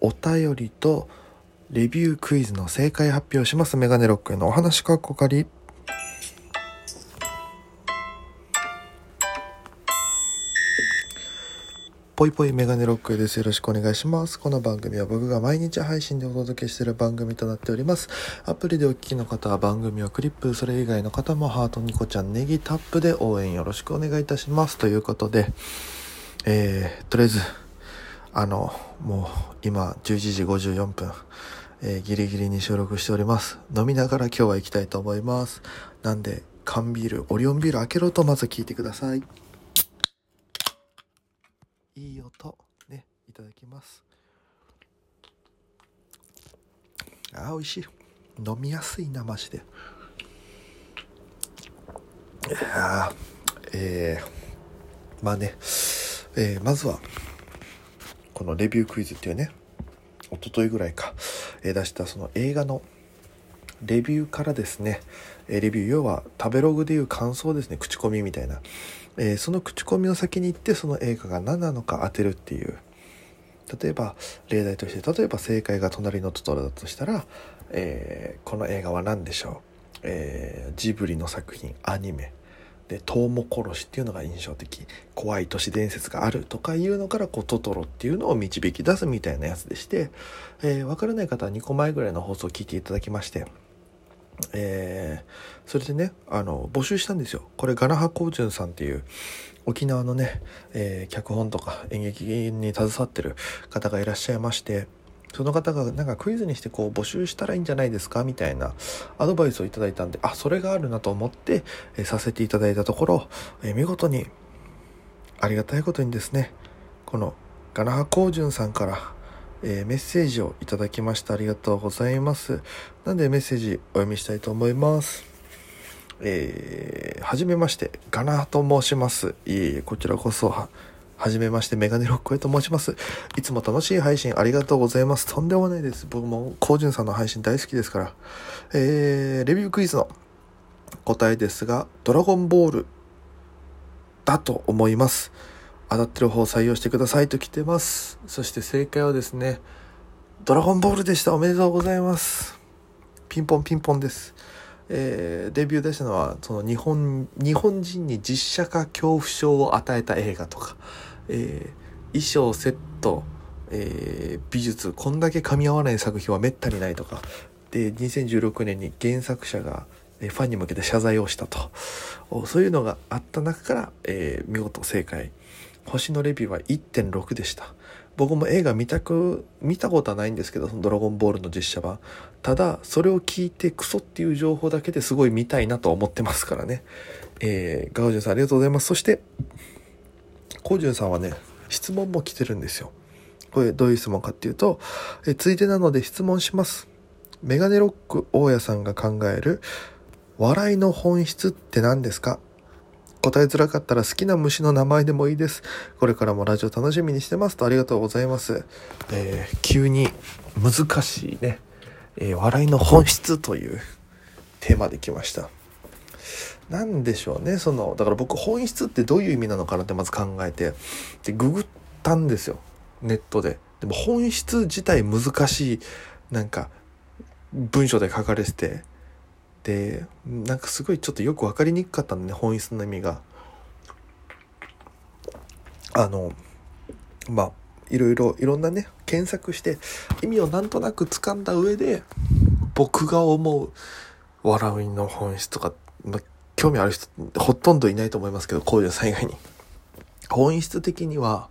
お便りとレビュークイズの正解発表します。メガネロックへのお話かっこかり。ぽいぽいメガネロックです。よろしくお願いします。この番組は僕が毎日配信でお届けしている番組となっております。アプリでお聞きの方は番組をクリップ、それ以外の方もハートニコちゃんネギタップで応援よろしくお願いいたします。ということで、えー、とりあえず、あの、もう今11時54分、えー、ギリギリに収録しております。飲みながら今日は行きたいと思います。なんで、缶ビール、オリオンビール開けろとまず聞いてください。いい音ねいただきますあ美味しい飲みやすいなマジでいやえー、まあね、えー、まずはこのレビュークイズっていうね一昨日ぐらいか、え、出したその映画のレビューからですね、えレビュー要は食べログでいう感想ですね口コミみたいな。えー、その口コミの先に行ってその映画が何なのか当てるっていう。例えば例題として例えば正解が「隣のトトロ」だとしたら、えー、この映画は何でしょう、えー、ジブリの作品アニメ。で「トウモコロシ」っていうのが印象的。怖い都市伝説があるとかいうのからこうトトロっていうのを導き出すみたいなやつでして、えー、分からない方は2個前ぐらいの放送を聞いていただきましてえー、それでねあの募集したんですよ。これガナハコウジュンさんっていう沖縄のね、えー、脚本とか演劇に携わってる方がいらっしゃいましてその方がなんかクイズにしてこう募集したらいいんじゃないですかみたいなアドバイスをいただいたんであそれがあるなと思って、え、させていただいたところ、え、見事にありがたいことにですねこのガナハコウジュンさんからえー、メッセージをいただきました。ありがとうございます。なんでメッセージお読みしたいと思います。えー、はじめましてガナハと申します。いえいえこちらこそはじめましてメガネロックへと申しますいつも楽しい配信ありがとうございますとんでもないです僕もコウジュンさんの配信大好きですからえー、レビュークイズの答えですがドラゴンボールだと思います当たってる方を採用してくださいと来てます。そして正解はですね、ドラゴンボールでした。おめでとうございます。ピンポンピンポンです。えー、デビュー出したのは、その日本、日本人に実写化恐怖症を与えた映画とか、えー、衣装、セット、えー、美術、こんだけ噛み合わない作品はめったにないとか、で、2016年に原作者がファンに向けて謝罪をしたと。そういうのがあった中から、えー、見事正解。星のレビューは1.6でした。僕も映画見たく、見たことはないんですけど、そのドラゴンボールの実写版。ただ、それを聞いてクソっていう情報だけですごい見たいなと思ってますからね。えー、ガオジュンさんありがとうございます。そして、コウジュンさんはね、質問も来てるんですよ。これどういう質問かっていうと、えついでなので質問します。メガネロック大家さんが考える笑いの本質って何ですか？答えづらかったら好きな虫の名前でもいいです。これからもラジオ楽しみにしてますとありがとうございます。えー、急に難しいね、えー、笑いの本質というテーマで来ました。なんでしょうね、その、だから僕本質ってどういう意味なのかなってまず考えて、で、ググったんですよ。ネットで。でも本質自体難しい、なんか、文章で書かれてて、でなんかすごいちょっとよく分かりにくかったんでね本質の意味が。あのまあいろいろいろんなね検索して意味をなんとなく掴んだ上で僕が思う笑いの本質とか、まあ、興味ある人ほとんどいないと思いますけどこういう災害に。本質的には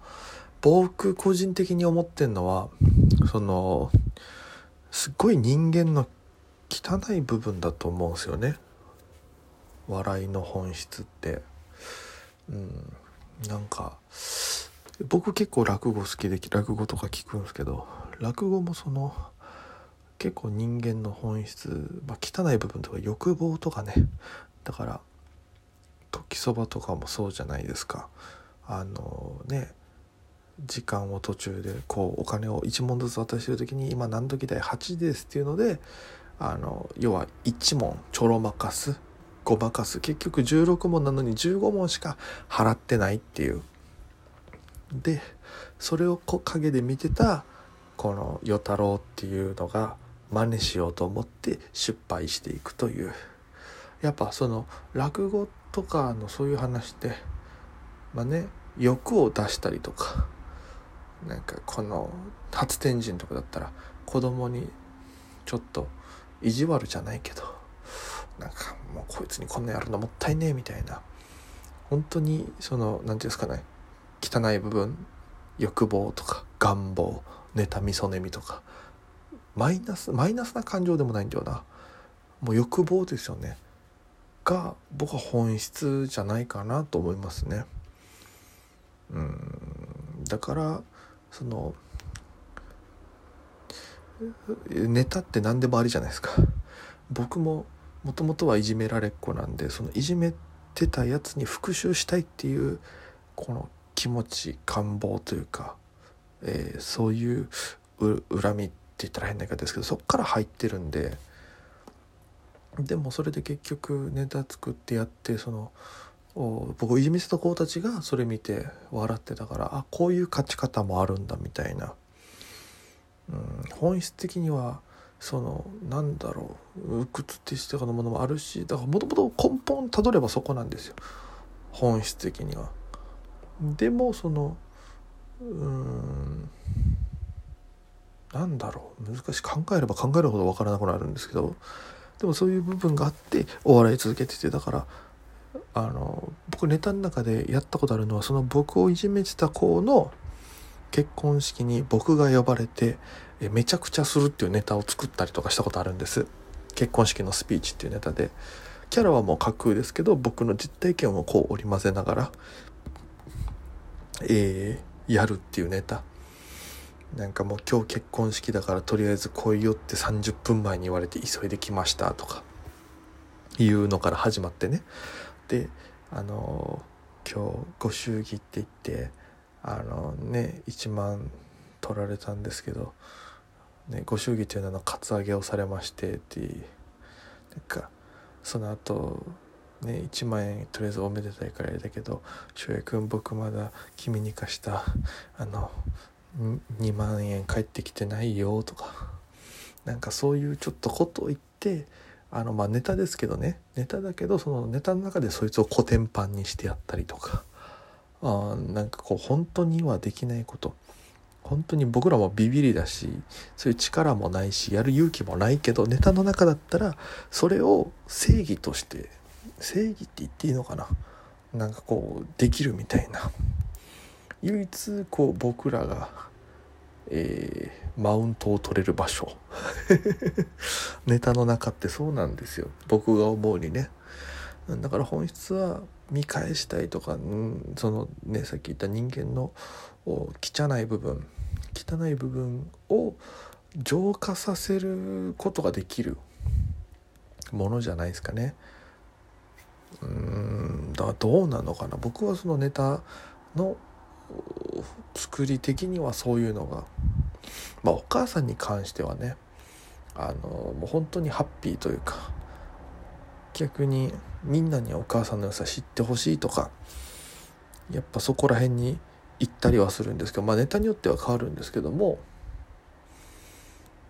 僕個人的に思ってんのはそのすっごい人間の汚い部分だと思うんですよね。笑いの本質って。うん。なんか僕結構落語好きで落語とか聞くんですけど落語もその結構人間の本質、まあ、汚い部分とか欲望とかねだから時そばとかもそうじゃないですか。あのね時間を途中でこうお金を1問ずつ渡してる時に今何時代8時ですっていうのであの要は1問ちょろまかすごまかす結局16問なのに15問しか払ってないっていう。でそれを陰で見てたこの与太郎っていうのが真似しようと思って失敗していくという。やっぱその落語とかのそういう話ってまあね欲を出したりとかなんかこの初天神とかだったら子供にちょっと意地悪じゃないけどなんかもうこいつにこんなやるのもったいねえみたいな本当にその何て言うんですかね汚い部分欲望とか願望妬みそねみとかマイナスマイナスな感情でもないんだよな。もう欲望ですよね。が僕は本質じゃないかなと思いますね。うん。だからそのネタって何でもありじゃないですか。僕ももともとはいじめられっ子なんでそのいじめてたやつに復讐したいっていうこの気持ち願望というか、えー、そういう恨みって言ったら変な言い方ですけどそっから入ってるんででもそれで結局ネタ作ってやってその僕いじめてた子たちがそれ見て笑ってたからあこういう勝ち方もあるんだみたいな、うん、本質的にはそのなんだろう鬱屈ってしてかのものもあるしだからもともと根本たどればそこなんですよ。本質的には。でもそのうんなんだろう難しい。考えれば考えるほど分からなくなるんですけどでもそういう部分があってお笑い続けててだからあの僕ネタの中でやったことあるのはその僕をいじめてた子の結婚式に僕が呼ばれてめちゃくちゃするっていうネタを作ったりとかしたことあるんです。結婚式のスピーチっていうネタで。キャラはもう架空ですけど僕の実体験をこう織り交ぜながらえー、やるっていうネタ。なんかもう今日結婚式だからとりあえず来いよって30分前に言われて急いで来ましたとかいうのから始まってね。であの今日ご祝儀って言ってあのね1万取られたんですけど、ね、ご祝儀というのはカツアゲをされましてってなんかその後ね1万円とりあえずおめでたいからあれだけど翔也君僕まだ君に貸したあの2万円返ってきてないよとか なんかそういうちょっとことを言ってあのまあネタですけどね。ネタだけどそのネタの中でそいつをコテンパンにしてやったりとか。あなんかこう本当にはできないこと。本当に僕らもビビりだしそういう力もないしやる勇気もないけどネタの中だったらそれを正義として正義って言っていいのかな。なんかこうできるみたいな。唯一こう僕らが、えー、マウントを取れる場所。ネタの中ってそうなんですよ。僕が思うにね。だから本質は見返したいとか、うん、そのねさっき言った人間の汚い部分。汚い部分を浄化させることができるものじゃないですかね。うんだどうなのかな。僕はそのネタの作り的にはそういうのがまあお母さんに関してはねあのもう本当にハッピーというか逆にみんなにお母さんの良さ知ってほしいとかやっぱそこら辺に行ったりはするんですけどまあネタによっては変わるんですけども、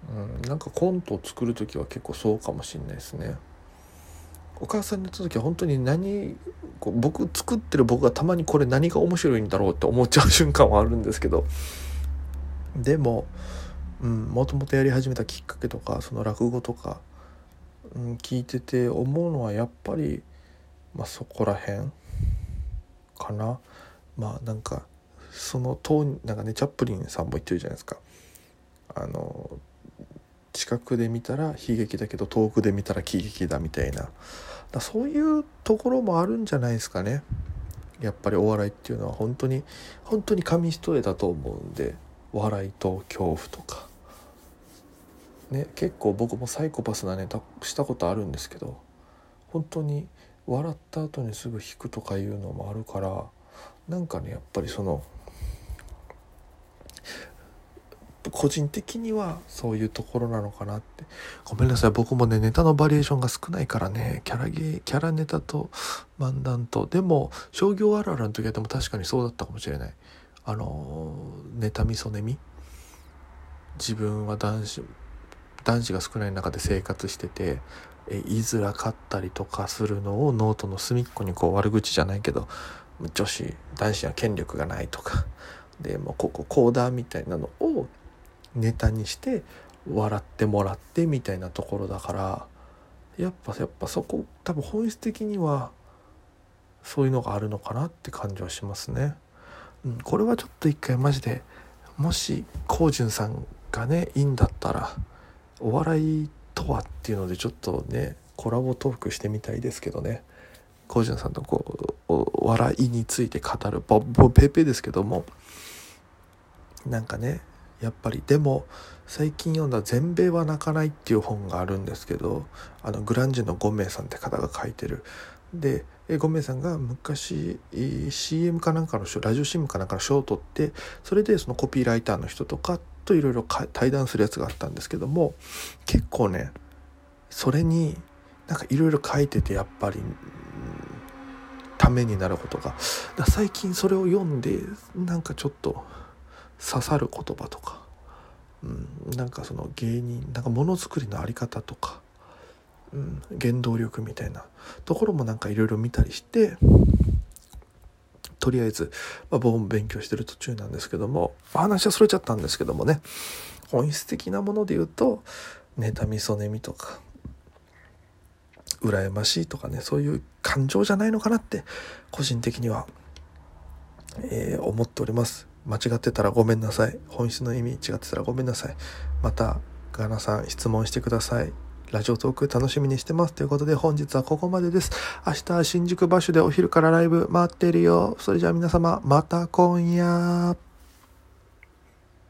うん、なんかコントを作る時は結構そうかもしんないですね。お母さんに言った時は本当に何こう僕作ってる僕がたまにこれ何が面白いんだろうって思っちゃう瞬間はあるんですけどでももともとやり始めたきっかけとかその落語とか、うん、聞いてて思うのはやっぱり、まあ、そこら辺かな。まあなんかその当なんかねチャップリンさんも言ってるじゃないですか。あの近くで見たら悲劇だけど遠くで見たら喜劇だみたいなだそういうところもあるんじゃないですかね。やっぱりお笑いっていうのは本当に本当に紙一重だと思うんで笑いと恐怖とか。ね結構僕もサイコパスなネタしたことあるんですけど本当に笑った後にすぐ引くとかいうのもあるからなんかねやっぱりその個人的にはそういうところなのかなって。ごめんなさい。僕もねネタのバリエーションが少ないからね。キャラゲーキャラネタと漫談と。でも商業あるあるの時はでも確かにそうだったかもしれない。あの妬みそねみ自分は男子男子が少ない中で生活しててえ言いづらかったりとかするのをノートの隅っこにこう悪口じゃないけど女子男子は権力がないとか。でもうこここうだみたいなのをネタにして笑ってもらってみたいなところだからやっぱやっぱそこ多分本質的にはそういうのがあるのかなって感じはしますね。うん、これはちょっと一回マジでもしこうさんがねいいんだったらお笑いとはっていうのでちょっとねコラボトークしてみたいですけどねコージュンさんとこうお笑いについて語るボボペペですけどもなんかねやっぱり。でも最近読んだ「全米は泣かない」っていう本があるんですけどあのグランジェの5名さんって方が書いてる。で5名さんが昔 CM かなんかのラジオ CM かなんかの賞を取ってそれでそのコピーライターの人とかといろいろ対談するやつがあったんですけども結構ねそれになんかいろいろ書いててやっぱりためになることが。最近それを読んでなんかちょっと刺さる言葉とか、うん、なんかその芸人なんかものづくりの在り方とか。うん、原動力みたいなところもなんかいろいろ見たりしてとりあえず、まあ、僕も勉強してる途中なんですけども、話はそれちゃったんですけどもね。本質的なもので言うと妬みそねみとか羨ましいとかねそういう感情じゃないのかなって個人的には、えー、思っております。間違ってたらごめんなさい本質の意味違ってたらごめんなさいまたガナさん質問してくださいラジオトーク楽しみにしてます。ということで本日はここまでです。明日は新宿場所でお昼からライブ待ってるよ。それじゃあ皆様、また今夜。